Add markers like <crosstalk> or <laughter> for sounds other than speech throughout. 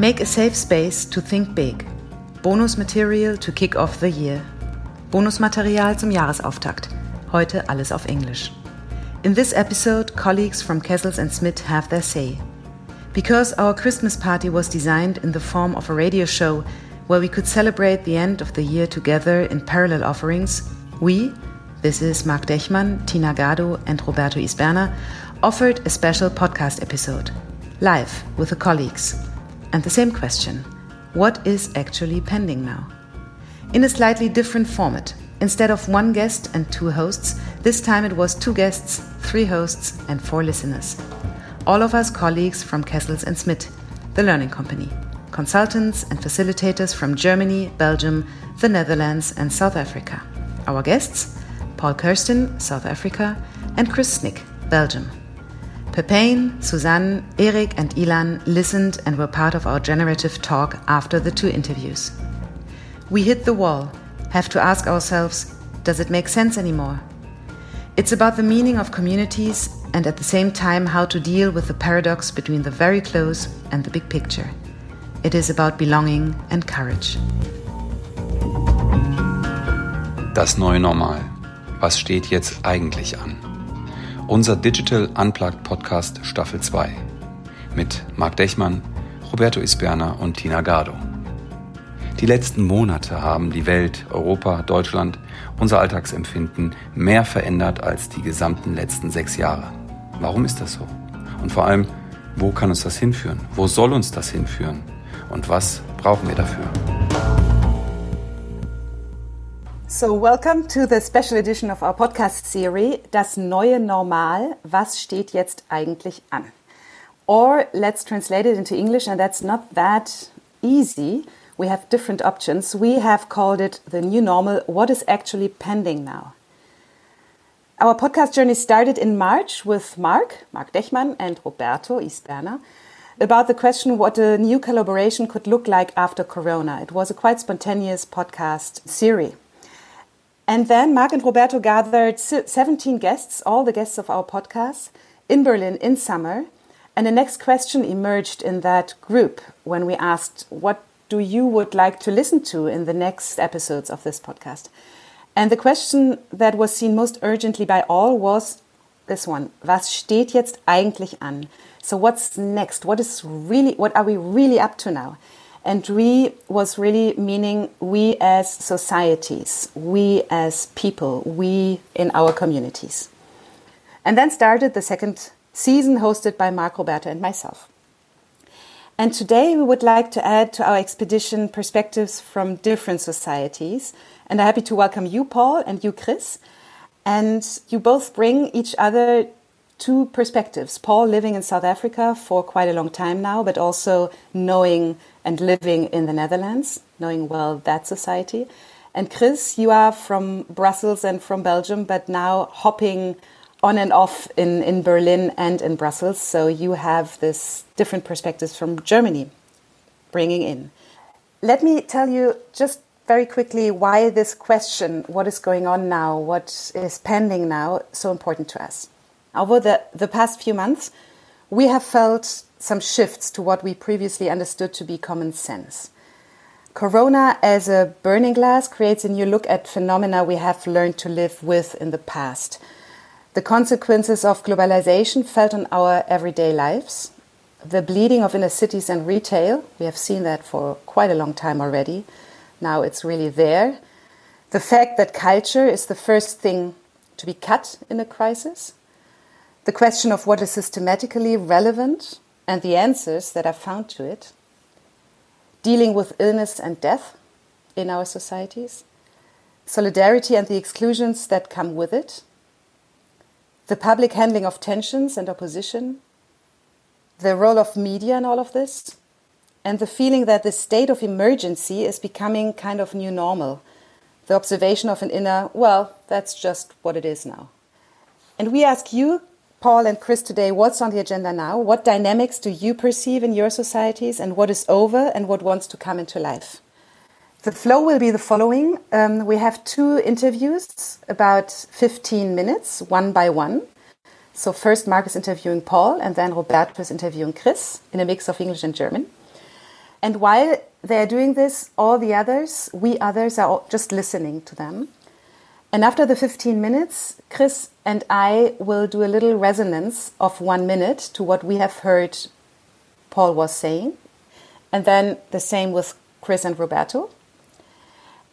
Make a safe space to think big. Bonus Material to kick off the year. Bonusmaterial zum Jahresauftakt. Heute alles auf Englisch. In this episode, colleagues from Kessels and Smith have their say. Because our Christmas party was designed in the form of a radio show where we could celebrate the end of the year together in parallel offerings, we, this is Marc Dechmann, Tina Gado, and Roberto Isberna, offered a special podcast episode, live with the colleagues. And the same question what is actually pending now? In a slightly different format. Instead of one guest and two hosts, this time it was two guests, three hosts, and four listeners. All of us colleagues from Kessels and Smith, the learning company, consultants and facilitators from Germany, Belgium, the Netherlands, and South Africa. Our guests Paul Kirsten, South Africa, and Chris Snick, Belgium. Pepijn, Suzanne, Eric, and Ilan listened and were part of our generative talk after the two interviews. We hit the wall, have to ask ourselves does it make sense anymore? It's about the meaning of communities and at the same time how to deal with the paradox between the very close and the big picture. It is about belonging and courage. Das neue Normal. Was steht jetzt eigentlich an? Unser Digital Unplugged Podcast Staffel 2 mit Marc Dechmann, Roberto Isberna und Tina Gardo. Die letzten Monate haben die Welt, Europa, Deutschland, unser Alltagsempfinden mehr verändert als die gesamten letzten sechs Jahre. Warum ist das so? Und vor allem, wo kann uns das hinführen? Wo soll uns das hinführen? Und was brauchen wir dafür? So, welcome to the special edition of our podcast series, Das neue Normal. Was steht jetzt eigentlich an? Or let's translate it into English, and that's not that easy. We have different options. We have called it the new normal. What is actually pending now? Our podcast journey started in March with Mark, Mark Dechmann, and Roberto Isberna about the question what a new collaboration could look like after Corona. It was a quite spontaneous podcast series. And then Mark and Roberto gathered 17 guests, all the guests of our podcast, in Berlin in summer. And the next question emerged in that group when we asked, What do you would like to listen to in the next episodes of this podcast? And the question that was seen most urgently by all was this one Was steht jetzt eigentlich an? So, what's next? What is really, what are we really up to now? And we was really meaning we as societies, we as people, we in our communities. And then started the second season hosted by Mark Roberto and myself. And today we would like to add to our expedition perspectives from different societies. And I'm happy to welcome you, Paul, and you, Chris. And you both bring each other two perspectives. Paul living in South Africa for quite a long time now, but also knowing and living in the Netherlands, knowing well that society. And Chris, you are from Brussels and from Belgium, but now hopping on and off in, in Berlin and in Brussels. So you have this different perspectives from Germany bringing in. Let me tell you just very quickly why this question, what is going on now, what is pending now, so important to us. Over the, the past few months, we have felt some shifts to what we previously understood to be common sense. Corona as a burning glass creates a new look at phenomena we have learned to live with in the past. The consequences of globalization felt on our everyday lives, the bleeding of inner cities and retail, we have seen that for quite a long time already. Now it's really there. The fact that culture is the first thing to be cut in a crisis the question of what is systematically relevant and the answers that are found to it, dealing with illness and death in our societies, solidarity and the exclusions that come with it, the public handling of tensions and opposition, the role of media in all of this, and the feeling that the state of emergency is becoming kind of new normal, the observation of an inner, well, that's just what it is now. And we ask you, Paul and Chris today what's on the agenda now? What dynamics do you perceive in your societies, and what is over and what wants to come into life? The flow will be the following um, we have two interviews, about 15 minutes, one by one. So, first, Marc is interviewing Paul, and then Roberto is interviewing Chris in a mix of English and German. And while they're doing this, all the others, we others, are just listening to them. And after the 15 minutes, Chris and I will do a little resonance of one minute to what we have heard Paul was saying. And then the same with Chris and Roberto.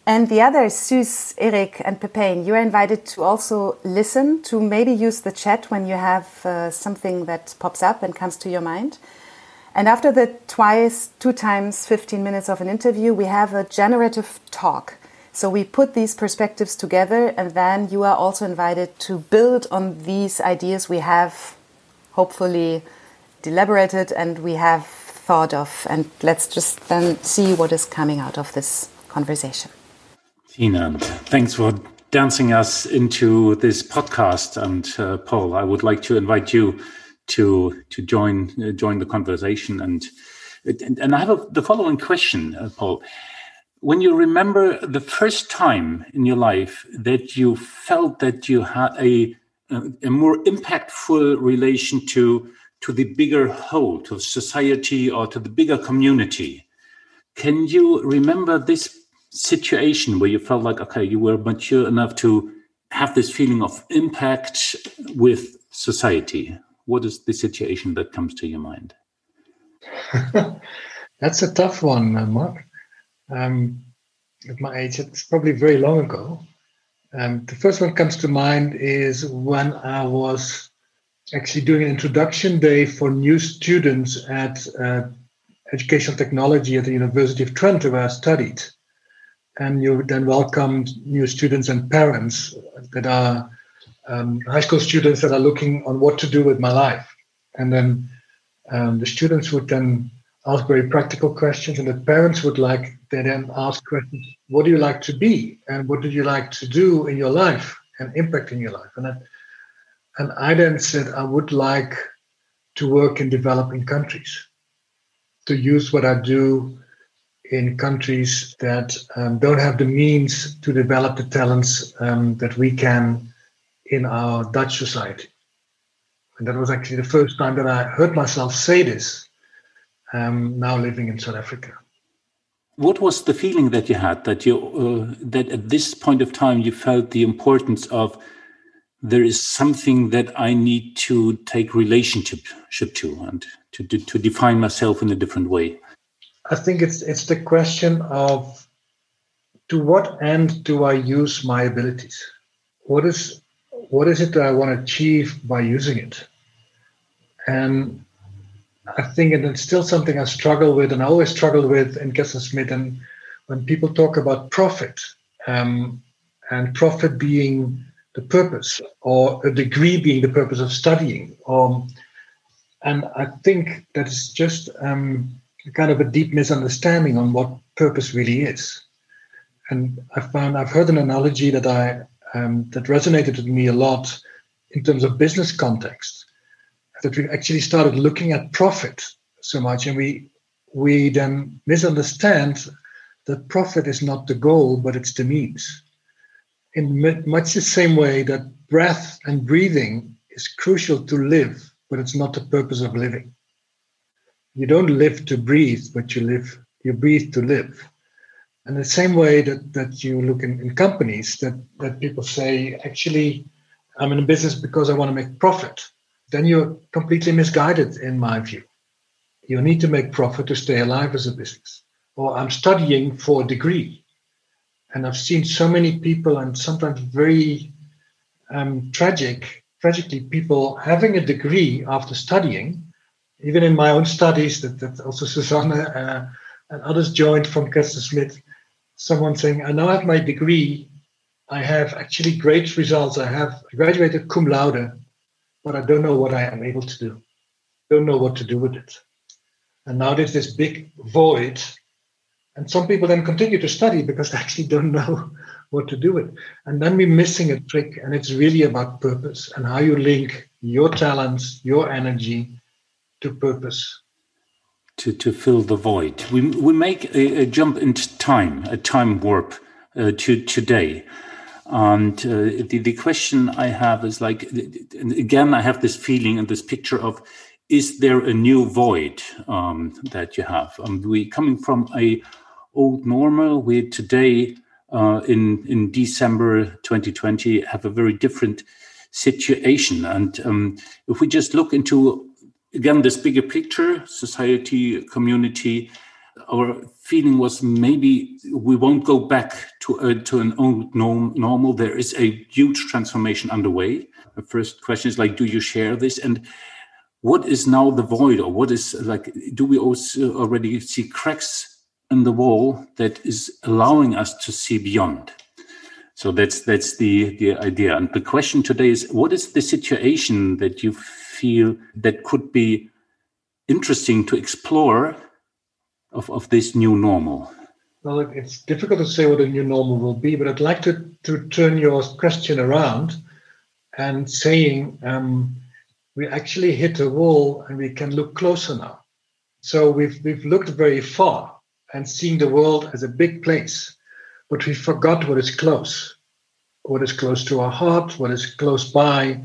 And the others, Sus, Eric, and Pepijn, you are invited to also listen, to maybe use the chat when you have uh, something that pops up and comes to your mind. And after the twice, two times 15 minutes of an interview, we have a generative talk. So we put these perspectives together, and then you are also invited to build on these ideas we have hopefully deliberated and we have thought of. And let's just then see what is coming out of this conversation. Tina, thanks for dancing us into this podcast. And uh, Paul, I would like to invite you to to join uh, join the conversation. And and, I have a, the following question, uh, Paul. When you remember the first time in your life that you felt that you had a a more impactful relation to to the bigger whole, to society, or to the bigger community, can you remember this situation where you felt like okay, you were mature enough to have this feeling of impact with society? what is the situation that comes to your mind? <laughs> That's a tough one, Mark. Um, at my age, it's probably very long ago. Um, the first one comes to mind is when I was actually doing an introduction day for new students at uh, educational technology at the University of Twente, where I studied. And you then welcomed new students and parents that are um, high school students that are looking on what to do with my life. And then um, the students would then ask very practical questions, and the parents would like they then ask questions: What do you like to be, and what do you like to do in your life, and impact in your life? And then, and I then said I would like to work in developing countries, to use what I do in countries that um, don't have the means to develop the talents um, that we can in our Dutch society. And that was actually the first time that I heard myself say this, um, now living in South Africa. What was the feeling that you had that you uh, that at this point of time you felt the importance of there is something that I need to take relationship to and to, to, to define myself in a different way? I think it's it's the question of to what end do I use my abilities? What is what is it that I want to achieve by using it? And I think, and it's still something I struggle with, and I always struggle with in Smith. And when people talk about profit, um, and profit being the purpose, or a degree being the purpose of studying, um, and I think that is just um, kind of a deep misunderstanding on what purpose really is. And I found I've heard an analogy that I um, that resonated with me a lot in terms of business context. That we actually started looking at profit so much, and we we then misunderstand that profit is not the goal, but it's the means. In much the same way that breath and breathing is crucial to live, but it's not the purpose of living. You don't live to breathe, but you live you breathe to live. And the same way that, that you look in, in companies, that, that people say, actually, I'm in a business because I want to make profit, then you're completely misguided, in my view. You need to make profit to stay alive as a business. Or I'm studying for a degree. And I've seen so many people, and sometimes very um, tragic, tragically, people having a degree after studying, even in my own studies, that, that also Susanne uh, and others joined from Kessels Smith, someone saying, I now have my degree. I have actually great results. I have graduated cum laude, but I don't know what I am able to do. Don't know what to do with it. And now there's this big void. And some people then continue to study because they actually don't know <laughs> what to do with. And then we're missing a trick. And it's really about purpose and how you link your talents, your energy to purpose to, to fill the void. We, we make a, a jump into time, a time warp uh, to today. And uh, the, the question I have is like, again, I have this feeling and this picture of is there a new void um, that you have? Um, we coming from a old normal. We today uh, in in December 2020 have a very different situation. And um, if we just look into again this bigger picture, society, community, our feeling was maybe we won't go back to a, to an old norm, normal. There is a huge transformation underway. The first question is like, do you share this? And what is now the void, or what is like? Do we also already see cracks in the wall that is allowing us to see beyond? So that's that's the the idea. And the question today is, what is the situation that you feel that could be interesting to explore of, of this new normal? Well, it's difficult to say what a new normal will be, but I'd like to, to turn your question around and saying um, we actually hit a wall and we can look closer now. So we've we've looked very far and seen the world as a big place but we forgot what is close, what is close to our heart, what is close by.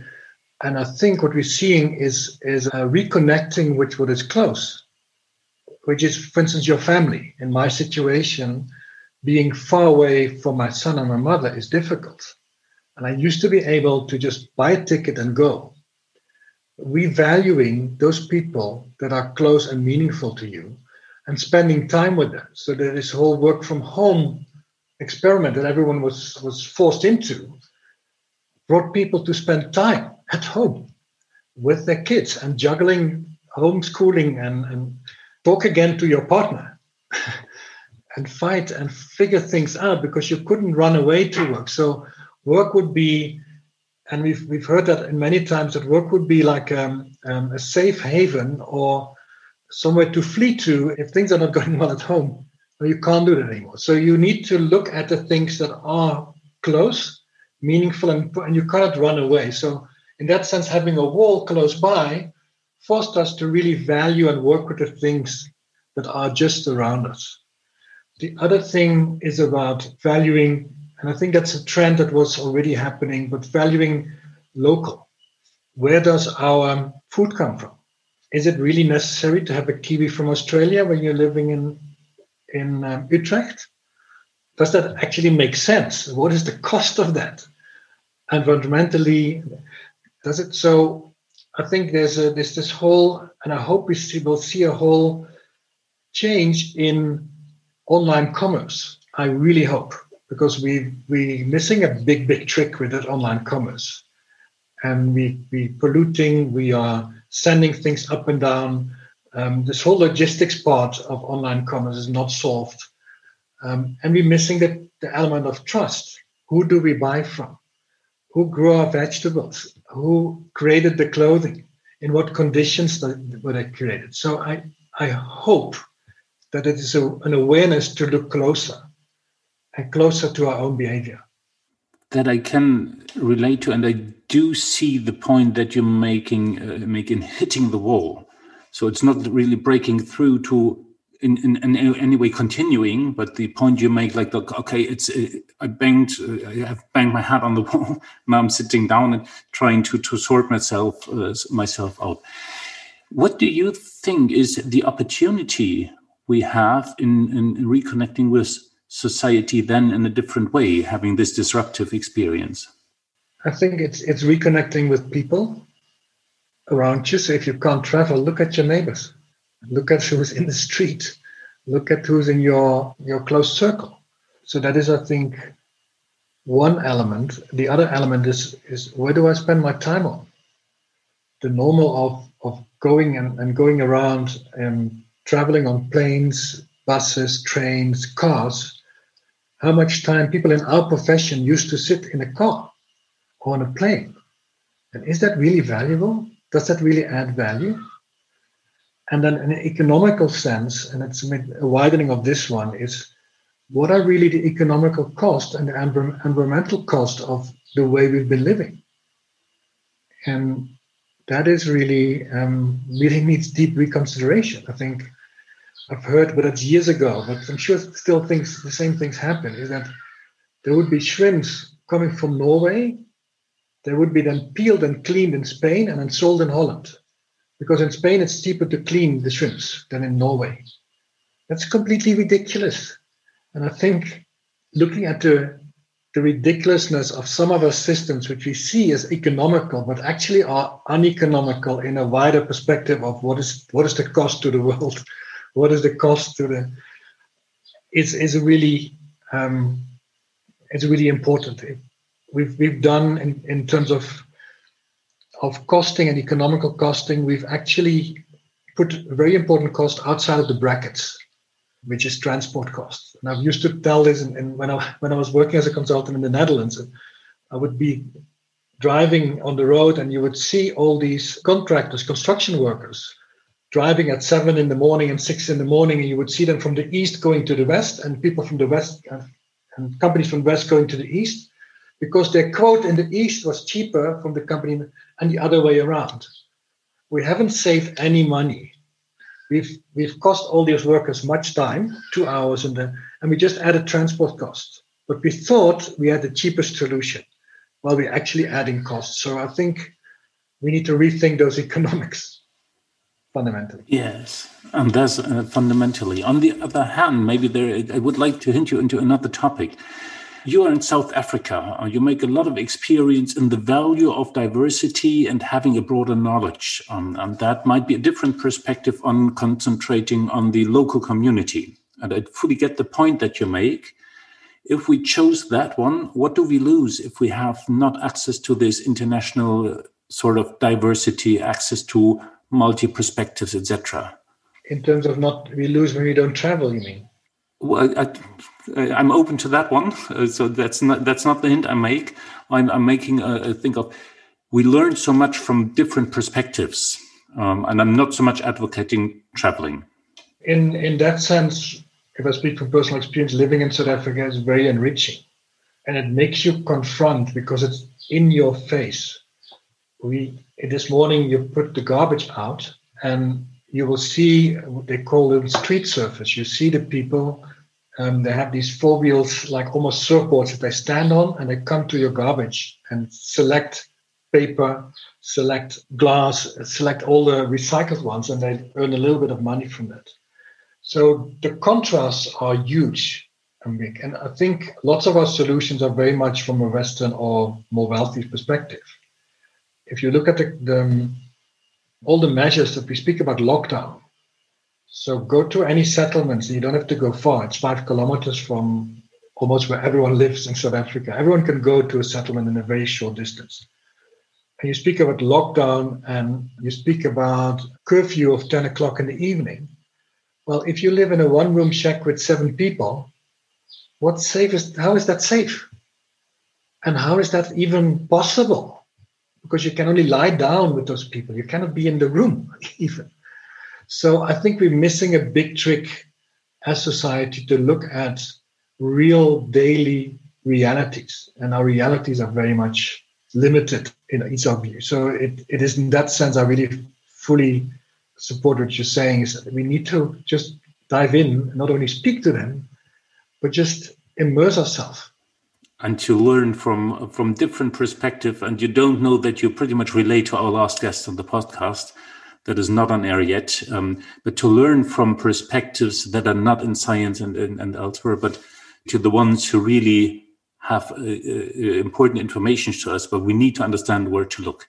And I think what we're seeing is, is reconnecting with what is close, which is, for instance, your family. In my situation, being far away from my son and my mother is difficult. And I used to be able to just buy a ticket and go. Revaluing those people that are close and meaningful to you and spending time with them. So that this whole work from home experiment that everyone was, was forced into brought people to spend time at home with their kids and juggling homeschooling and, and talk again to your partner <laughs> and fight and figure things out because you couldn't run away to work. So work would be, and we've we've heard that many times that work would be like um, um, a safe haven or somewhere to flee to if things are not <laughs> going well at home you can't do that anymore. So you need to look at the things that are close, meaningful, and, and you cannot run away. So in that sense, having a wall close by forced us to really value and work with the things that are just around us. The other thing is about valuing, and I think that's a trend that was already happening, but valuing local. Where does our food come from? Is it really necessary to have a kiwi from Australia when you're living in in um, Utrecht. Does that actually make sense? What is the cost of that? Environmentally, does it? So I think there's a, there's this whole, and I hope we see, will see a whole change in online commerce. I really hope because we we missing a big big trick with that online commerce, and we we polluting. We are sending things up and down um, this whole logistics part of online commerce is not solved. Um, and we're missing the, the element of trust. Who do we buy from? Who grow our vegetables? Who created the clothing? In what conditions were they created? So I, I hope that it is a, an awareness to look closer and closer to our own behavior. That I can relate to, and I do see the point that you're making, uh, making <laughs> hitting the wall so it's not really breaking through to in, in, in any way continuing, but the point you make, like, the okay, it's uh, I banged, uh, I have banged my head on the <laughs> wall. now I'm sitting down and trying to to sort myself uh, myself out. What do you think is the opportunity we have in, in reconnecting with society then in a different way, having this disruptive experience? I think it's it's reconnecting with people around you. So if you can't travel, look at your neighbors, look at who's in the street, look at who's in your your close circle. So that is, I think, one element. The other element is is where do I spend my time on? The normal of of going and, and going around and traveling on planes, buses, trains, cars. How much time people in our profession used to sit in a car or on a plane. And is that really valuable? does that really add value? And then, in an economical sense, and it's a widening of this one, is what are really the economical cost and the environmental cost of the way we've been living? And that is really um, really needs deep reconsideration. I think I've heard, but it's years ago, but I'm sure still things the same things happen. Is that there would be shrimps coming from Norway they would be then peeled and cleaned in Spain and then sold in Holland because in Spain it's cheaper to clean the shrimps than in Norway. That's completely ridiculous. And I think looking at the the ridiculousness of some of our systems, which we see as economical, but actually are uneconomical in a wider perspective of what is what is the cost to the world, <laughs> what is the cost to the, is is really um, it's really important. We've we've done in, in terms of of costing and economical costing, we've actually put a very important cost outside of the brackets which is transport costs. And I've used to tell this, and when I when I was working as a consultant in the Netherlands, I would be driving on the road, and you would see all these contractors, construction workers, driving at seven in the morning and six in the morning, and you would see them from the east going to the west, and people from the west and companies from west going to the east, because their quote in the east was cheaper from the company and the other way around. We haven't saved any money we've we've cost all these workers much time, two hours, and then and we just added transport costs. But we thought we had the cheapest solution, while we're actually adding costs. So I think we need to rethink those <laughs> economics fundamentally. Yes, and that's uh, fundamentally. On the other hand, maybe there I would like to hint you into another topic you are in South Africa. You make a lot of experience in the value of diversity and having a broader knowledge. Um, and that might be a different perspective on concentrating on the local community. And I fully get the point that you make. If we chose that one, what do we lose if we have not access to this international sort of diversity, access to multi perspectives, etc.? In terms of not, we lose when we don't travel, you mean? Well, I, I'm open to that one. Uh, so that's not that's not the hint I make. I'm, I'm making a, a think of we learn so much from different perspectives, um, and I'm not so much advocating traveling. In in that sense, if I speak from personal experience, living in South Africa is very enriching, and it makes you confront because it's in your face. We this morning you put the garbage out, and you will see what they call them street surface. You see the people um, they have these four wheels, like almost surfboards that they stand on, and they come to your garbage and select paper, select glass, select all the recycled ones, and they earn a little bit of money from that. So the contrasts are huge and big. And I think lots of our solutions are very much from a Western or more wealthy perspective. If you look at the, the all the measures that we speak about lockdown, so go to any settlements. You don't have to go far. It's five kilometers from almost where everyone lives in South Africa. Everyone can go to a settlement in a very short distance. And you speak about lockdown and you speak about curfew of 10 o'clock in the evening. Well, if you live in a one room shack with seven people, what's safe is how is that safe? And how is that even possible? Because you can only lie down with those people. You cannot be in the room <laughs> even. So I think we're missing a big trick as society to look at real daily realities. And our realities are very much limited in each of you. So it, it is in that sense, I really fully support what you're saying is that we need to just dive in, not only speak to them, but just immerse ourselves and to learn from from different perspective and you don't know that you pretty much relate to our last guest on the podcast that is not on air yet, um, but to learn from perspectives that are not in science and, and, and elsewhere, but to the ones who really have uh, uh, important information to us, but we need to understand where to look.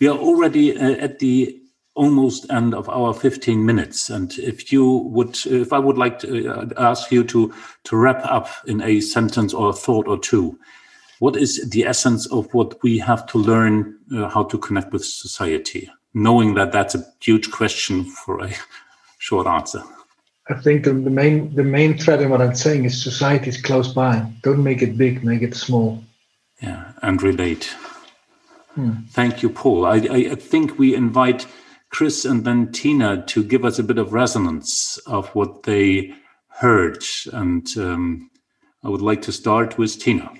We are already uh, at the almost end of our 15 minutes. And if you would, if I would like to uh, ask you to, to wrap up in a sentence or a thought or two, what is the essence of what we have to learn uh, how to connect with society? Knowing that that's a huge question for a <laughs> short answer. I think the, the main the main thread in what I'm saying is society is close by. Don't make it big, make it small. Yeah, and relate. Hmm. Thank you, Paul. I, I think we invite Chris and then Tina to give us a bit of resonance of what they heard. And um, I would like to start with Tina.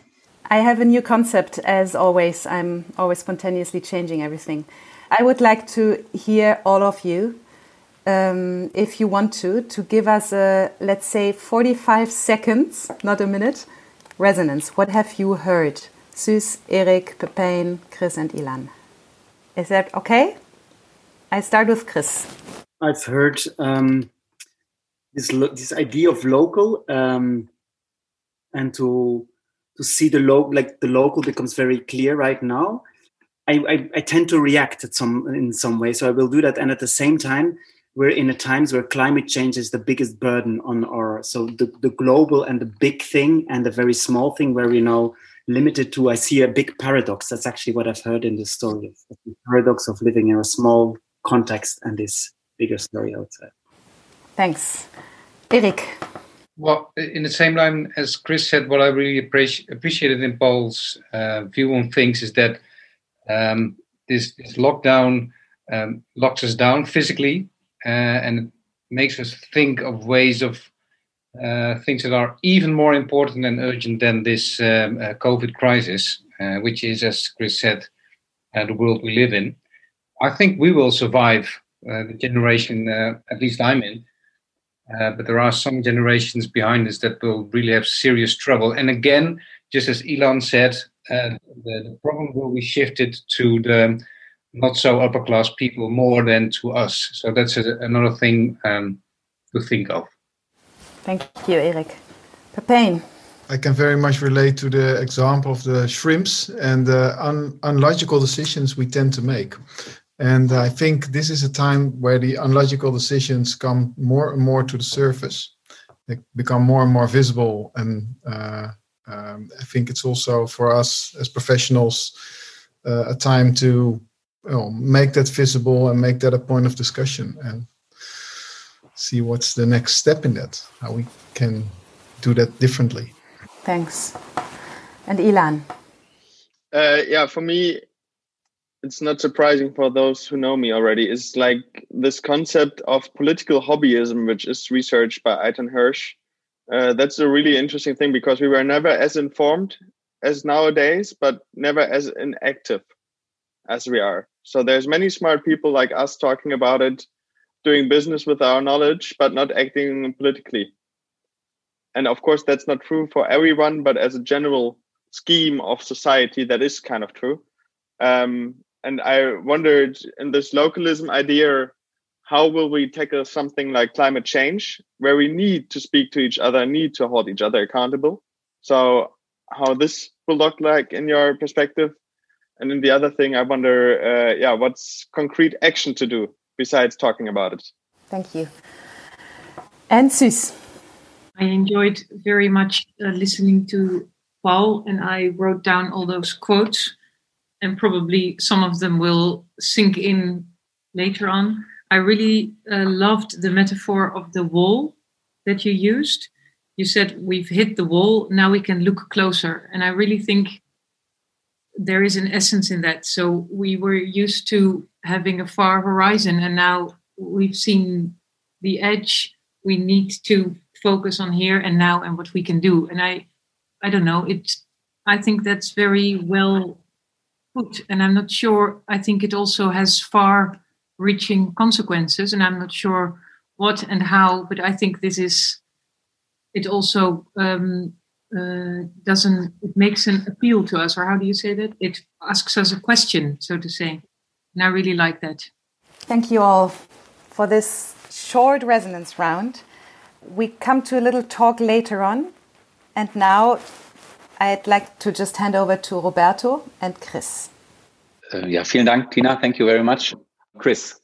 I have a new concept, as always. I'm always spontaneously changing everything. I would like to hear all of you, um, if you want to, to give us a, let's say, 45 seconds, not a minute, resonance. What have you heard? Suze, Eric, Pepijn, Chris, and Ilan. Is that okay? I start with Chris. I've heard um, this this idea of local um, and to to see the local like the local becomes very clear right now. I, I, I tend to react at some in some way, so I will do that. And at the same time, we're in a times where climate change is the biggest burden on our so the, the global and the big thing and the very small thing where we now limited to i see a big paradox. That's actually what i've heard in the story the paradox of living in a small context and this bigger story outside thanks. Eric well in the same line as chris said what i really appreci- appreciated in paul's uh, view on things is that um, this, this lockdown um, locks us down physically uh, and makes us think of ways of uh, things that are even more important and urgent than this um, uh, COVID crisis, which is, as Chris said, the world we live in. I think we will survive the generation, at least I'm in. Uh, but there are some generations behind us that will really have serious trouble. And again, just as Ilan said, uh, the, the, problem will be shifted to the not so upper class people more than to us. So that's a, another thing um, to think of. Thank you, Eric. Pepijn. I can very much relate to the example of the shrimps and the un- unlogical decisions we tend to make. And I think this is a time where the unlogical decisions come more and more to the surface. They become more and more visible. And uh, um, I think it's also for us as professionals uh, a time to you know, make that visible and make that a point of discussion and see what's the next step in that, how we can do that differently. Thanks. And Ilan? Uh, yeah, for me, it's not surprising for those who know me already. It's like this concept of political hobbyism, which is researched by Eitan Hersh. Uh, that's a really interesting thing because we were never as informed as nowadays, but never as inactive as we are. So there's many smart people like us talking about it, doing business with our knowledge, but not acting politically. And of course, that's not true for everyone, but as a general scheme of society, that is kind of true. Um, and I wondered in this localism idea, how will we tackle something like climate change, where we need to speak to each other, need to hold each other accountable? So, how this will look like in your perspective? And then the other thing, I wonder, uh, yeah, what's concrete action to do besides talking about it? Thank you. And Sus. I enjoyed very much uh, listening to Paul, and I wrote down all those quotes, and probably some of them will sink in later on. I really uh, loved the metaphor of the wall that you used. You said, We've hit the wall, now we can look closer. And I really think there is an essence in that. So we were used to having a far horizon, and now we've seen the edge. We need to focus on here and now and what we can do. And I, I don't know. It's I think that's very well put, and I'm not sure. I think it also has far-reaching consequences, and I'm not sure what and how. But I think this is. It also um, uh, doesn't it makes an appeal to us or how do you say that it asks us a question so to say and i really like that thank you all for this short resonance round we come to a little talk later on and now i'd like to just hand over to roberto and chris uh, yeah vielen dank tina thank you very much chris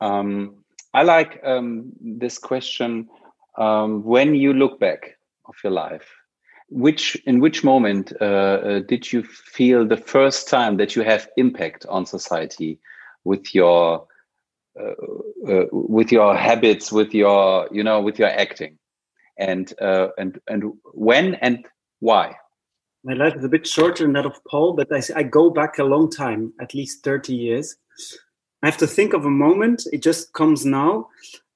um, i like um, this question um, when you look back of your life which in which moment uh, uh, did you feel the first time that you have impact on society with your uh, uh with your habits with your you know with your acting? And uh, and and when and why? My life is a bit shorter than that of paul but I, I go back a long time at least 30 years i have to think of a moment it just comes now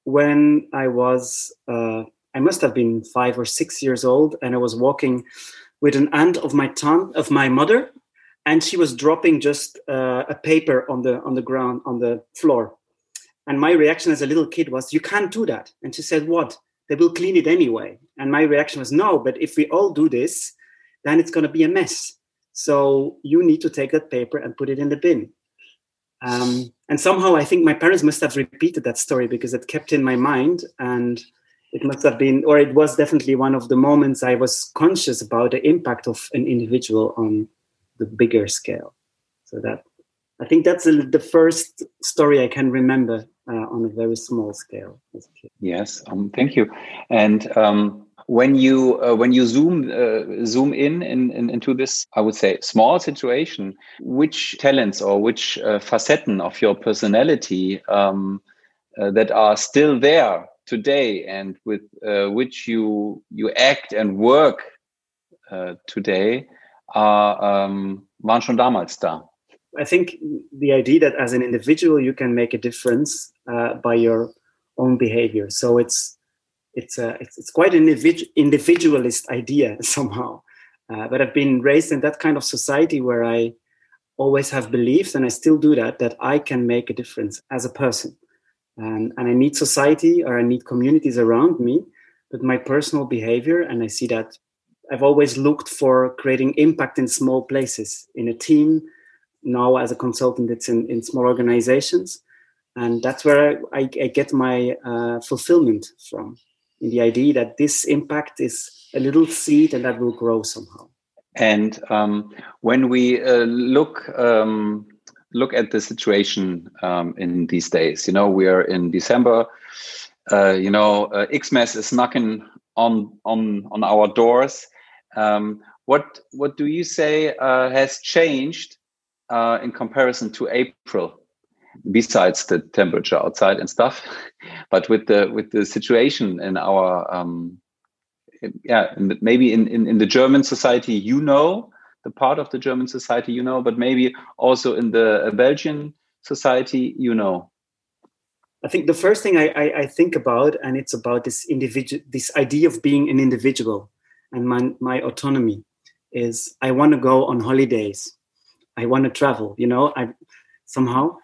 when i was uh, I must have been five or six years old, and I was walking with an aunt of my ton of my mother, and she was dropping just uh, a paper on the on the ground on the floor. And my reaction as a little kid was, "You can't do that." And she said, "What? They will clean it anyway." And my reaction was, "No, but if we all do this, then it's going to be a mess. So you need to take that paper and put it in the bin." Um, and somehow I think my parents must have repeated that story because it kept in my mind and it must have been, or it was definitely one of the moments I was conscious about the impact of an individual on the bigger scale. So that I think that's a, the first story I can remember uh, on a very small scale. Yes, um, thank you. And um, when you uh, when you zoom uh, zoom in, in, in, into this, I would say small situation, which talents or which uh, facetten of your personality um, uh, that are still there today, and with uh, which you you act and work uh, today, are um, waren schon damals da. I think the idea that as an individual you can make a difference uh, by your own behavior. So it's it's a, it's, it's quite an individualist idea <laughs> somehow. Uh, but I've been raised in that kind of society where I always have believed, and I still do that, that I can make a difference as a person. And, and I need society or I need communities around me, but my personal behavior, and I see that I've always looked for creating impact in small places, in a team. Now, as a consultant, it's in, in small organizations. And that's where I, I, I get my uh, fulfillment from in the idea that this impact is a little seed and that will grow somehow. And um, when we uh, look um, look at the situation um, in these days, you know, we are in December. Uh, you know, uh, Xmas is knocking on on on our doors. Um, what what do you say uh, has changed uh, in comparison to April? Besides the temperature outside and stuff. But with the with the situation in our um yeah maybe in, in in the german society you know the part of the german society you know but maybe also in the belgian society you know. I think the first thing I, I, I think about and it's about this individual this idea of being an individual and my, my autonomy is i want to go on holidays. I want to travel you know i somehow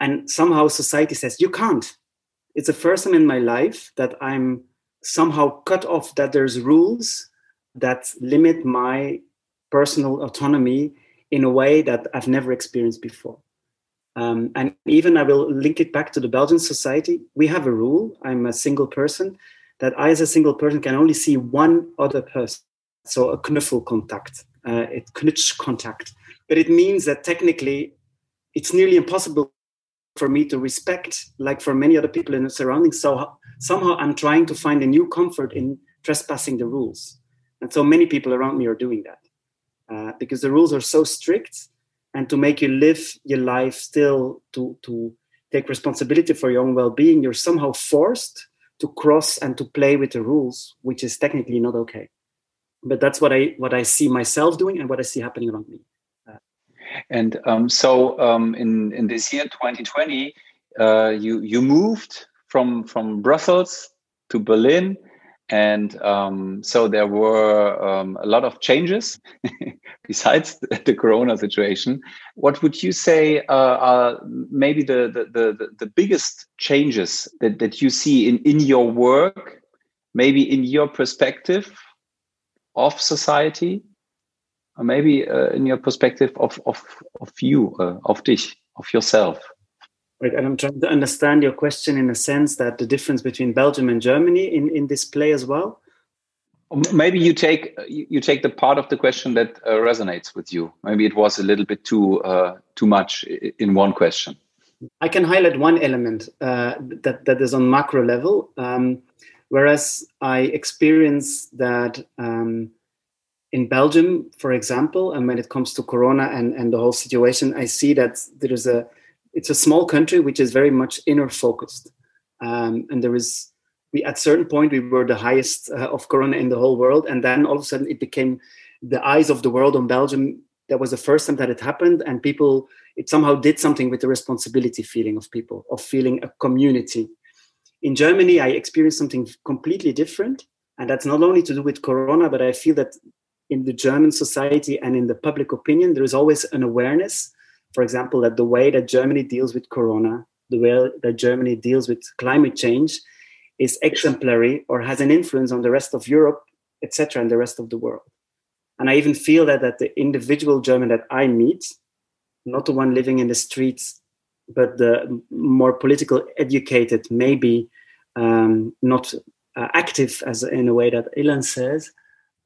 and somehow society says you can't. It's the first time in my life that i'm somehow cut off that there's rules that limit my personal autonomy in a way that i've never experienced before. Um, and even i will link it back to the belgian society. We have a rule. I'm a single person that i as a single person can only see one other person. So a knuffel contact uh, it knutsch contact. But it means that technically it's nearly impossible for me to respect, like for many other people in the surroundings. So somehow I'm trying to find a new comfort in trespassing the rules. And so many people around me are doing that uh, because the rules are so strict. And to make you live your life still to, to take responsibility for your own well being, you're somehow forced to cross and to play with the rules, which is technically not okay. But that's what I what I see myself doing and what I see happening around me. And um, so um, in in this year 2020, uh, you you moved from from Brussels to Berlin, and um, so there were um, a lot of changes <laughs> besides the, the, Corona situation. What would you say uh, are maybe the, the the the biggest changes that that you see in in your work, maybe in your perspective of society? Maybe uh, in your perspective of of of you, uh, of dich, of yourself. Right, and I'm trying to understand your question in a sense that the difference between Belgium and Germany in in this play as well. Maybe you take you take the part of the question that uh, resonates with you. Maybe it was a little bit too uh, too much in one question. I can highlight one element uh, that that is on macro level, um, whereas I experience that. Um, in Belgium, for example, and when it comes to Corona and, and the whole situation, I see that there is a it's a small country which is very much inner focused, um, and there is we at certain point we were the highest uh, of Corona in the whole world, and then all of a sudden it became the eyes of the world on Belgium. That was the first time that it happened, and people it somehow did something with the responsibility feeling of people of feeling a community. In Germany, I experienced something completely different, and that's not only to do with Corona, but I feel that in the German society and in the public opinion, there is always an awareness, for example, that the way that Germany deals with Corona, the way that Germany deals with climate change is exemplary or has an influence on the rest of Europe, etc., and the rest of the world. And I even feel that that the individual German that I meet, not the one living in the streets but the more political educated, maybe um, not uh, active as in a way that Ilan says,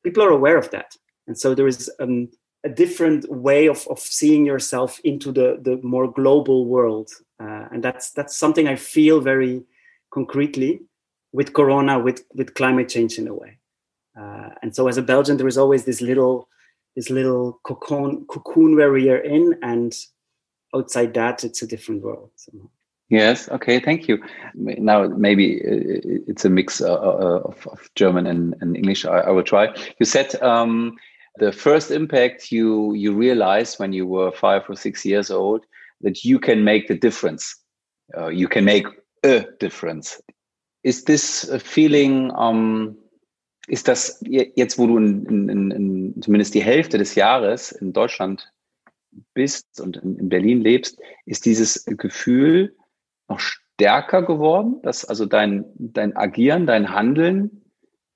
people are aware of that. And so there is um, a different way of, of seeing yourself into the, the more global world. Uh, and that's, that's something I feel very concretely with Corona, with, with climate change in a way. Uh, and so as a Belgian, there is always this little, this little cocoon, cocoon where we are in and outside that, it's a different world. Yes. Okay. Thank you. Now maybe uh, it's a mix uh, uh, of, German and, English. I, will try. You said um, the first impact you you realized when you were five or six years old that you can make the difference. Uh, you can make a difference. Is this a feeling? Um, ist das jetzt, wo du in, in, in, zumindest die Hälfte des Jahres in Deutschland bist und in Berlin lebst, ist dieses Gefühl noch stärker geworden, dass also dein, dein Agieren, dein Handeln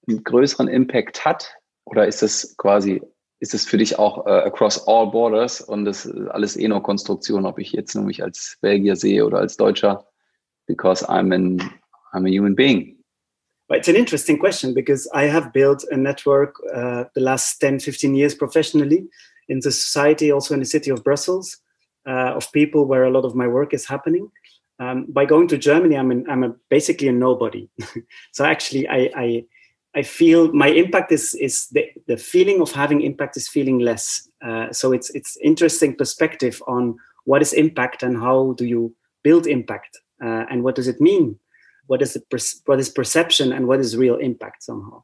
einen größeren Impact hat? Oder ist das quasi, ist es für dich auch uh, across all borders und das ist alles eh nur Konstruktion, ob ich jetzt nur mich als Belgier sehe oder als Deutscher? Because I'm, an, I'm a human being. Well, it's an interesting question because I have built a network uh, the last 10, 15 years professionally in the society, also in the city of Brussels, uh, of people where a lot of my work is happening. Um, by going to Germany, I'm an, I'm a, basically a nobody. <laughs> so actually, I, I, I feel my impact is is the, the feeling of having impact is feeling less. Uh, so it's it's interesting perspective on what is impact and how do you build impact uh, and what does it mean? What is the per- what is perception and what is real impact somehow?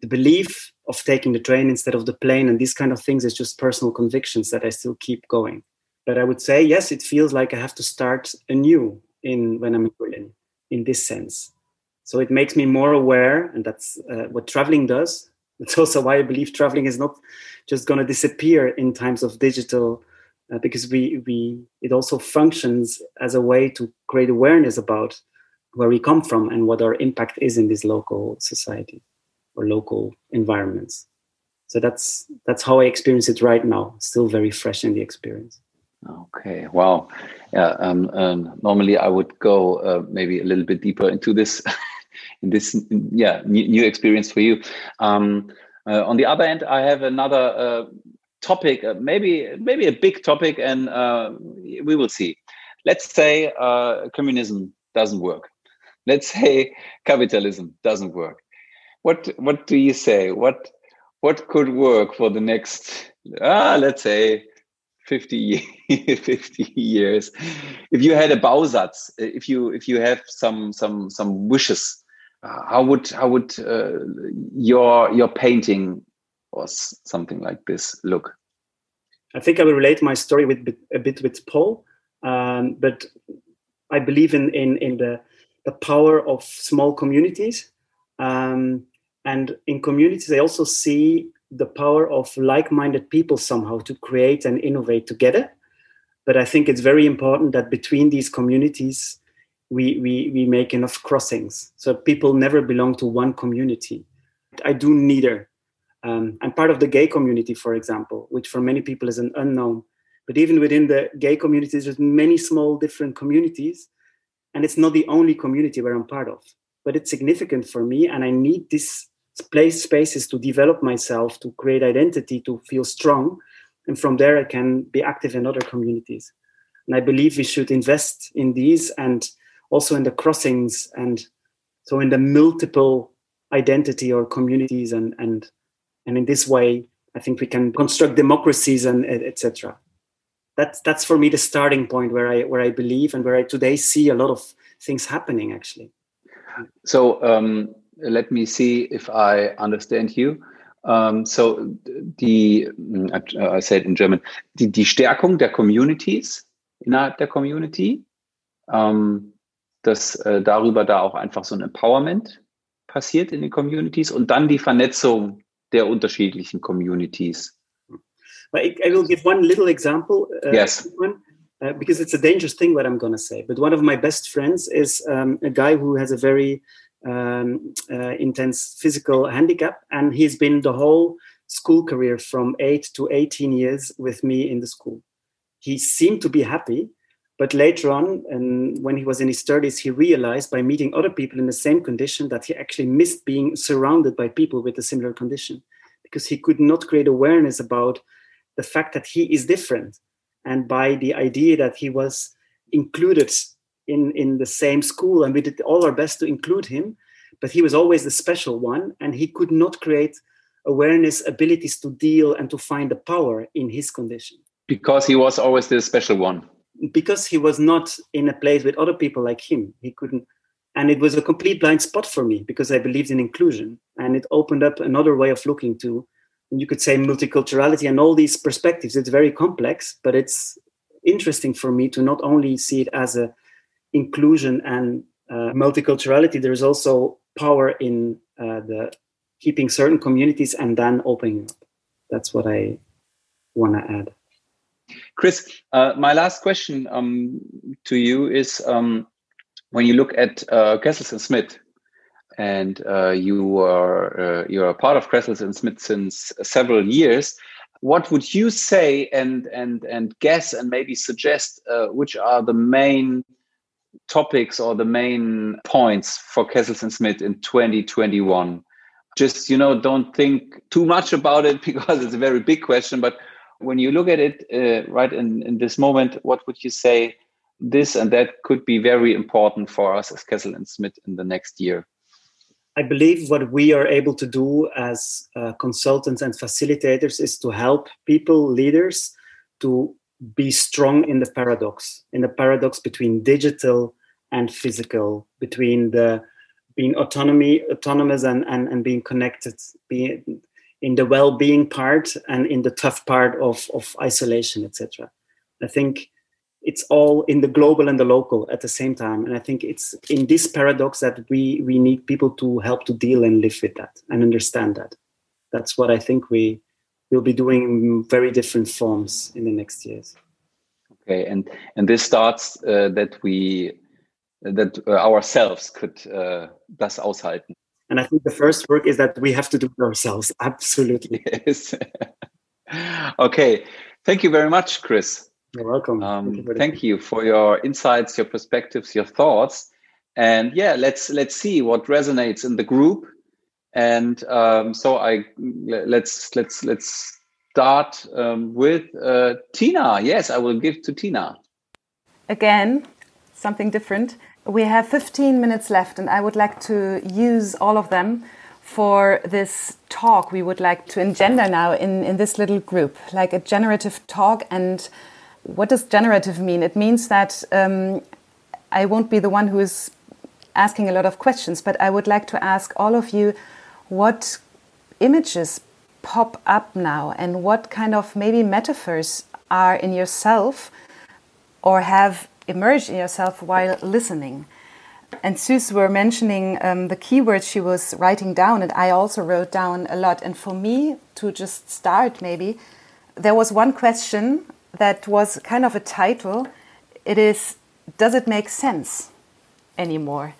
The belief of taking the train instead of the plane and these kind of things is just personal convictions that I still keep going. But I would say, yes, it feels like I have to start anew in when I'm in Berlin in this sense. So it makes me more aware, and that's uh, what traveling does. <laughs> It's also why I believe traveling is not just going to disappear in times of digital, uh, because we we it also functions as a way to create awareness about where we come from and what our impact is in this local society or local environments. So that's that's how I experience it right now. Still very fresh in the experience. Okay. Wow. Yeah. Um, um, normally, I would go uh, maybe a little bit deeper into this, <laughs> in this, yeah, new, new experience for you. Um, uh, on the other end, I have another uh, topic, uh, maybe maybe a big topic, and uh, we will see. Let's say uh, communism doesn't work. Let's <laughs> say capitalism doesn't work. What what do you say? What what could work for the next? Ah, let's say 50, <laughs> 50 years. If you had a bausatz if you if you have some some some wishes uh, how would how would uh, your your painting or something like this look? I think i will relate my story with a bit with paul um, but i believe in in in the the power of small communities um, and in communities i also see the power of like-minded people somehow to create and innovate together. But i think it's very important that between these communities we we, we make enough crossings. So people never belong to one community. I do neither. Um, i'm part of the gay community for example which for many people is an unknown. But even within the gay communities there's many small different communities and it's not the only community where i'm part of. But it's significant for me and i need this place spaces to develop myself, to create identity, to feel strong. And from there, I can be active in other communities. And I believe we should invest in these and also in the crossings and so in the multiple identity or communities and and and in this way i think we can construct democracies and etc that's that's for me the starting point where i where i believe and where i today see a lot of things happening actually so um, let me see if I understand you. Um, so die, uh, I said in German, die, die Stärkung der Communities innerhalb der Community, ähm, dass äh, darüber da auch einfach so ein Empowerment passiert in den Communities und dann die Vernetzung der unterschiedlichen Communities. I, I will give one little example. Uh, yes. One, uh, because it's a dangerous thing what I'm going to say. But one of my best friends is um, a guy who has a very um, uh, intense physical handicap, and he's been the whole school career from eight to 18 years with me in the school. He seemed to be happy, But later on, and when he was in his 30s, he realized by meeting other people in the same condition that he actually missed being surrounded by people with a similar condition because he could not create awareness about the fact that he is different and by the idea that he was included in, in the same school and we did all our best to include him but he was always the special one and he could not create awareness abilities to deal and to find the power in his condition. Because he was always the special one. Because he was not in a place with other people like him. He couldn't and it was a complete blind spot for me because i believed in inclusion and it opened up another way of looking to and you could say multiculturality and all these perspectives. It's very complex but it's interesting for me to not only see it as a inclusion and uh, multiculturality there's also power in uh, the keeping certain communities and then opening up that's what i want to add chris uh, my last question um, to you is um, when you look at uh, Kessels and Smith, and uh, you are uh, you're a part of Kessels and Smith since several years. What would you say and and and guess and maybe suggest uh, which are the main topics or the main points for Kessels and Smith in 2021? Just you know, don't think too much about it <laughs> because it's a very big question. But when you look at it uh, right in, in this moment, what would you say? This and that could be very important for us as Kessel and Smith in the next year. I believe what we are able to do as uh, consultants and facilitators is to help people, leaders, to be strong in the paradox, in the paradox between digital and physical, between the being autonomy, autonomous and, and, and being connected, being in the well-being part and in the tough part of, of isolation, etc. I think it's all in the global and the local at the same time and i think it's in this paradox that we we need people to help to deal and live with that and understand that that's what i think we will be doing very different forms in the next years. Okay and and this starts uh, that we that uh, ourselves could uh, das aushalten. And i think the first work is that we have to do it ourselves absolutely. <laughs> Yes. Okay thank you very much chris. You're welcome. Um, thank, you thank you for your insights, your perspectives, your thoughts, and yeah, let's let's see what resonates in the group. And um, so I let's let's let's start um, with uh, Tina. Yes, I will give to Tina. Again, something different. We have 15 minutes left, and I would like to use all of them for this talk we would like to engender now in, in this little group, like a generative talk and what does generative mean? It means that um, I won't be the one who is asking a lot of questions, but I would like to ask all of you what images pop up now and what kind of maybe metaphors are in yourself or have emerged in yourself while listening. And Suze were mentioning um, the keywords she was writing down, and I also wrote down a lot. And for me, to just start, maybe, there was one question that was kind of a title. It is Does it make sense anymore?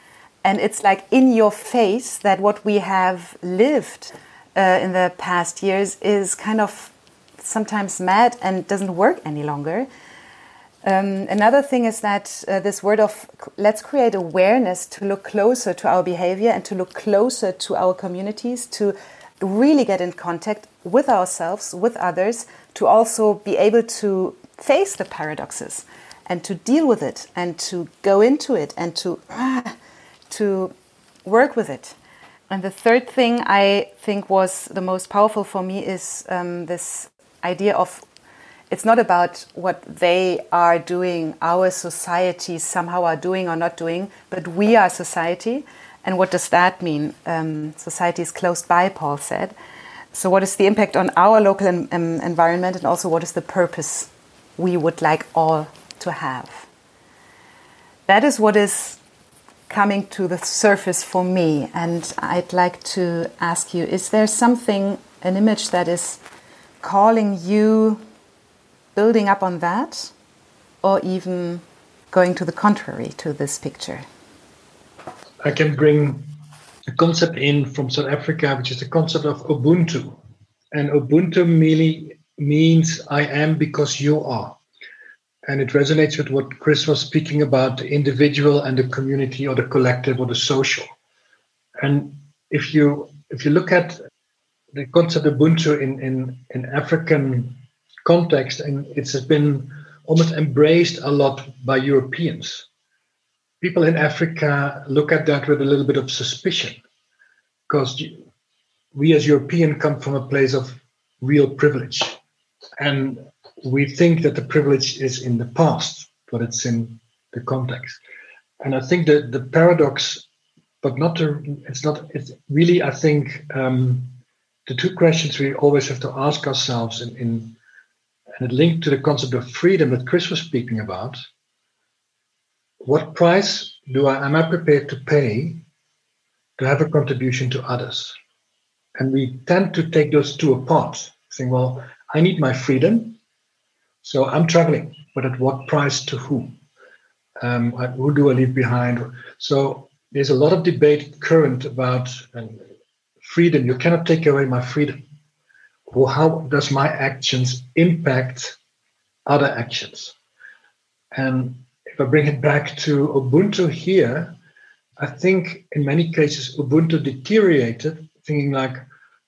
And it's like in your face that what we have lived uh, in the past years is kind of sometimes mad and doesn't work any longer. Um, another thing is that uh, this word of let's create awareness to look closer to our behavior and to look closer to our communities, to really get in contact with ourselves, with others, to also be able to face the paradoxes and to deal with it and to go into it and to ah, to work with it. And the third thing I think was the most powerful for me is um, this idea of it's not about what they are doing, our society somehow are doing or not doing, but we are society. And what does that mean? Um, society is closed by, Paul said. So, what is the impact on our local environment, and also what is the purpose we would like all to have? That is what is coming to the surface for me, and I'd like to ask you is there something, an image that is calling you, building up on that, or even going to the contrary to this picture? I can bring a concept in from South Africa, which is the concept of Ubuntu. And Ubuntu merely means I am because you are. And it resonates with what Chris was speaking about the individual and the community or the collective or the social. And if you if you look at the concept of Ubuntu in, in, in African context, and it's been almost embraced a lot by Europeans. People in Africa look at that with a little bit of suspicion because we as European come from a place of real privilege. And we think that the privilege is in the past, but it's in the context. And I think that the paradox, but not to, it's not, it's really, I think, um, the two questions we always have to ask ourselves in, in and it linked to the concept of freedom that Chris was speaking about. What price do I am I prepared to pay to have a contribution to others? And we tend to take those two apart, saying, well, I need my freedom, so I'm traveling, but at what price to whom? Um, who do I leave behind? So there's a lot of debate current about um, freedom. You cannot take away my freedom. Well, how does my actions impact other actions? And if I bring it back to Ubuntu here, I think in many cases Ubuntu deteriorated, thinking like,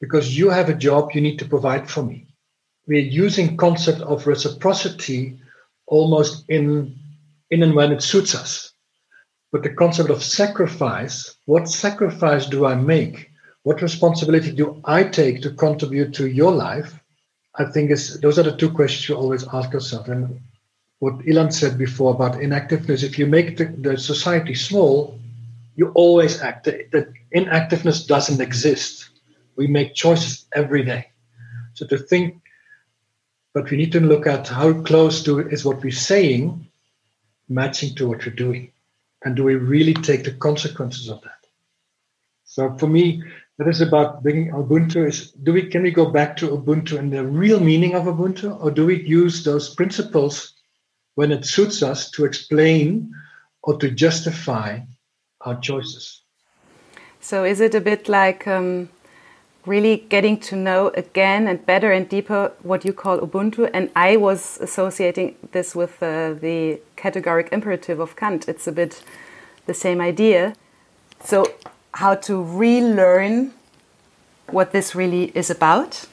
because you have a job, you need to provide for me. We're using concept of reciprocity almost in, in and when it suits us. But the concept of sacrifice, what sacrifice do I make? What responsibility do I take to contribute to your life? I think is those are the two questions you always ask yourself. And what Ilan said before about inactiveness, if you make the, the society small, you always act. That inactiveness doesn't exist. We make choices every day. So to think, but we need to look at how close to is what we're saying matching to what we're doing, and do we really take the consequences of that? So for me, that is about bringing Ubuntu. Is do we can we go back to Ubuntu and the real meaning of Ubuntu, or do we use those principles when it suits us to explain or to justify our choices? So is it a bit like um, really getting to know again and better and deeper what you call Ubuntu? And I was associating this with uh, the categoric imperative of Kant. It's a bit the same idea. So how to relearn what this really is about.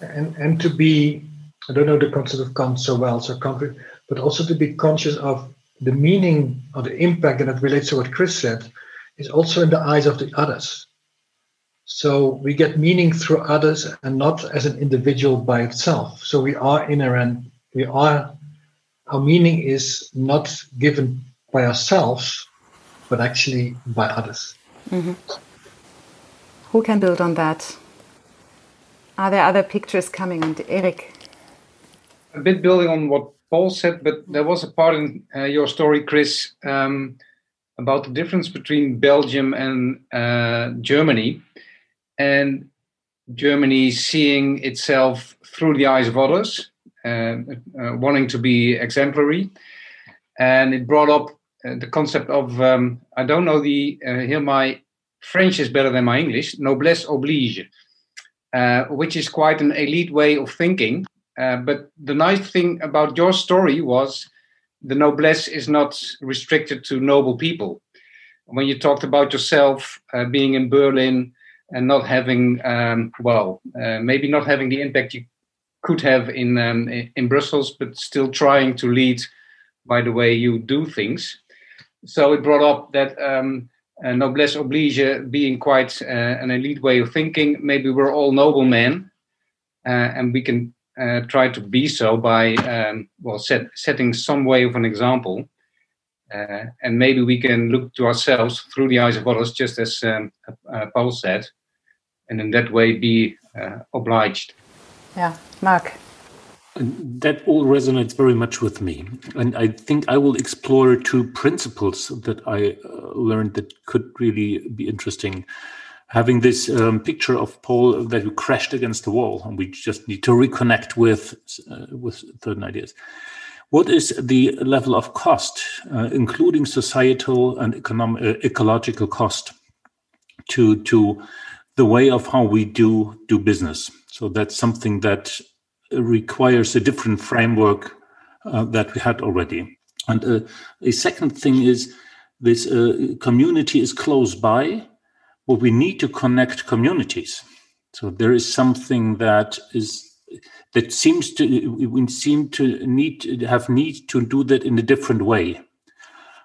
And, and to be, I don't know the concept of Kant so well, so concrete, but also to be conscious of the meaning or the impact, and it relates to what Chris said, is also in the eyes of the others. So we get meaning through others and not as an individual by itself. So we are inherent, we are, our meaning is not given by ourselves, but actually by others. Mm-hmm. Who can build on that? Are there other pictures coming on Eric? A bit building on what Paul said, but there was a part in uh, your story, Chris, um, about the difference between Belgium and uh, Germany, and Germany seeing itself through the eyes of others, uh, uh wanting to be exemplary, and it brought up uh, the concept of um, I don't know the uh, here my French is better than my English noblesse oblige, uh, which is quite an elite way of thinking. but the nice thing about your story was the noblesse is not restricted to noble people. When you talked about yourself being in Berlin and not having, um, well, uh, maybe not having the impact you could have in um, in Brussels, but still trying to lead by the way you do things so it brought up that um, uh, noblesse oblige being quite uh, an elite way of thinking. Maybe we're all noblemen, uh, and we can uh, try to be so by um, well set, setting some way of an example. Uh, and maybe we can look to ourselves through the eyes of others, just as um, uh, Paul said, and in that way be obliged. Yeah, Mark. That all resonates very much with me. And I think I will explore two principles that I uh, learned that could really be interesting. Having this um, picture of Paul that we crashed against the wall, and we just need to reconnect with uh, with certain ideas. What is the level of cost, uh, including societal and economic, uh, ecological cost, to to the way of how we do do business? So that's something that requires a different framework uh, that we had already. And uh, a second thing is this uh, community is close by, but we need to connect communities. So there is something that is that seems to we seem to need to have need to do that in a different way.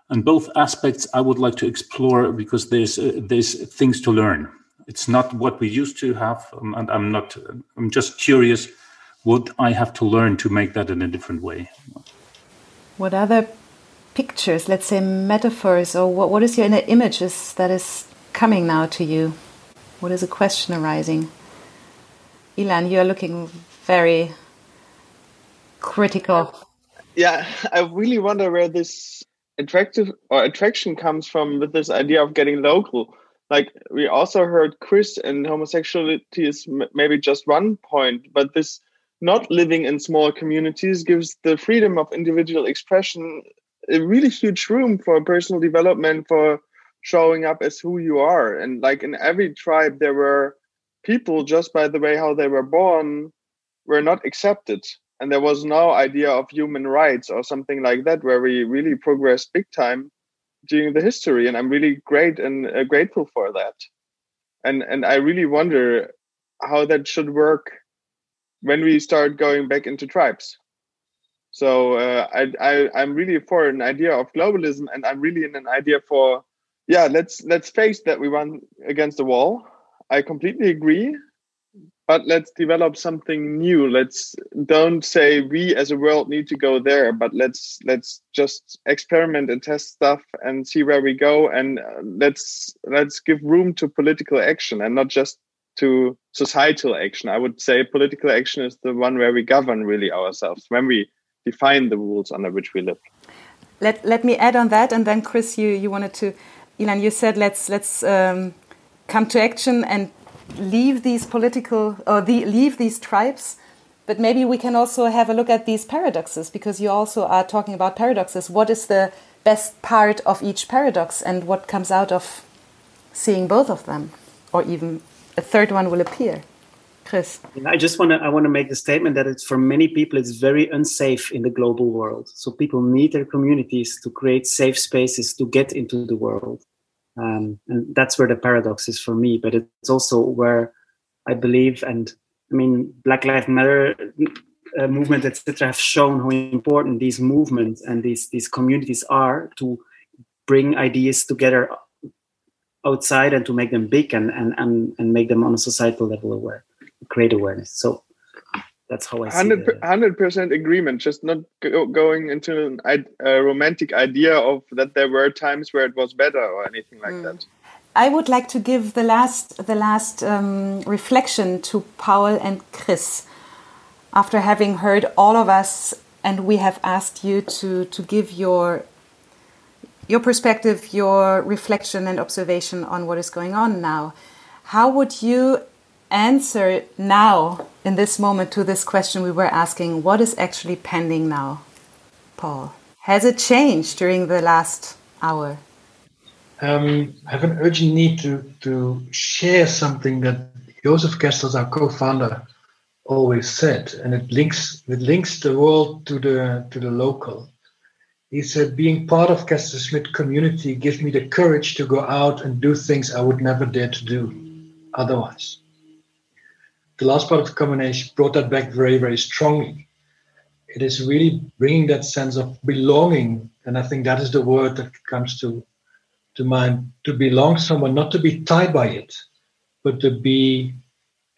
And both aspects I would like to explore because there's uh, there's things to learn. It's not what we used to have, um, and I'm not. I'm just curious what I have to learn to make that in a different way. What other pictures, let's say metaphors, or what, what is your inner images that is coming now to you? What is a question arising? Ilan, you are looking very critical. Yeah, I really wonder where this attractive or attraction comes from with this idea of getting local. Like we also heard Chris and homosexuality is maybe just one point, but this not living in small communities gives the freedom of individual expression a really huge room for personal development for showing up as who you are. And like in every tribe there were people just by the way how they were born were not accepted. And there was no idea of human rights or something like that where we really progressed big time during the history and i'm really great and uh, grateful for that. And and i really wonder how that should work when we start going back into tribes. So uh, I, I i'm really for an idea of globalism and i'm really in an idea for yeah let's let's face that we run against the wall. I completely agree but let's develop something new. Let's don't say we as a world need to go there but let's let's just experiment and test stuff and see where we go. And uh, let's let's give room to political action and not just to societal action. I would say political action is the one where we govern really ourselves when we define the rules under which we live. Let let me add on that. And then chris you you wanted to Ilan, you said let's let's um, come to action and leave these political or the, leave these tribes but maybe we can also have a look at these paradoxes because you also are talking about paradoxes. What is the best part of each paradox and what comes out of seeing both of them? Or even a third one will appear. Chris. I just want to i want to make the statement that it's for many people it's very unsafe in the global world. So people need their communities to create safe spaces to get into the world um, and that's where the paradox is for me but it's also where i believe and i mean black lives matter uh, movement etc have shown how important these movements and these these communities are to bring ideas together outside and to make them big and and and, and make them on a societal level aware create awareness. So that's how I see 100 percent agreement. Just not go, going into an, a romantic idea of that there were times where it was better or anything like mm. that. I would like to give the last the last um, reflection to Paul and Chris after having heard all of us, and we have asked you to to give your your perspective, your reflection and observation on what is going on now. How would you answer now in this moment to this question we were asking what is actually pending now paul? Has it changed during the last hour? Um, i have an urgent need to, to share something that Joseph Kessels our co-founder always said and it links it links the world to the to the local. He said being part of Kessels Smith community gives me the courage to go out and do things i would never dare to do otherwise the last part of the combination brought that back very, very strongly. It is really bringing that sense of belonging, and I think that is the word that comes to to mind. To belong somewhere, not to be tied by it, but to be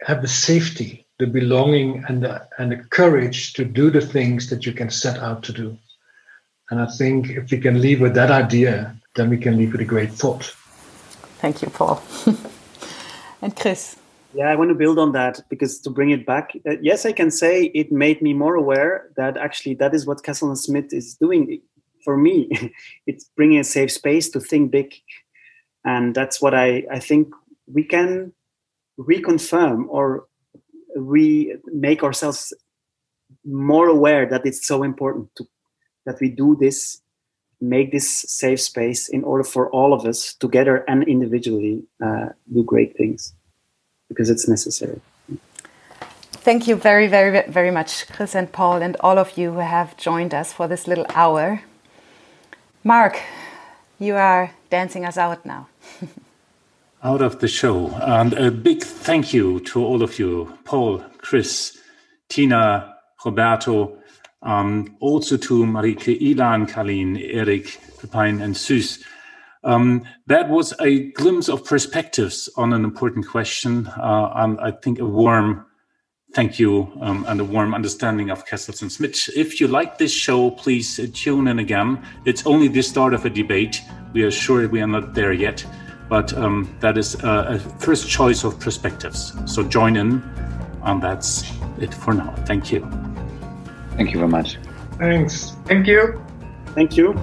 have the safety, the belonging, and the and the courage to do the things that you can set out to do. And I think if we can leave with that idea, then we can leave with a great thought. Thank you, Paul. <laughs> and Chris. Yeah, I want to build on that because to bring it back, uh, yes, I can say it made me more aware that actually that is what Kessels and Smith is doing for me. <laughs> it's bringing a safe space to think big, and that's what I I think we can reconfirm or we make ourselves more aware that it's so important to that we do this make this safe space in order for all of us together and individually uh, do great things because it's necessary. Thank you very, very, very much, Chris and Paul, and all of you who have joined us for this little hour. Mark, you are dancing us out now. <laughs> out of the show. And a big thank you to all of you Paul, Chris, Tina, Roberto, um, also to Marike, Ilan, Kalin, Eric, Pepijn, and Sus. Um, that was a glimpse of perspectives on an important question, uh, and I think a warm thank you um, and a warm understanding of Kessels and Smith. If you like this show, please uh, tune in again. It's only the start of a debate. We are sure we are not there yet, but um, that is uh, a first choice of perspectives. So join in, and that's it for now. Thank you. Thank you very much. Thanks. Thank you. Thank you.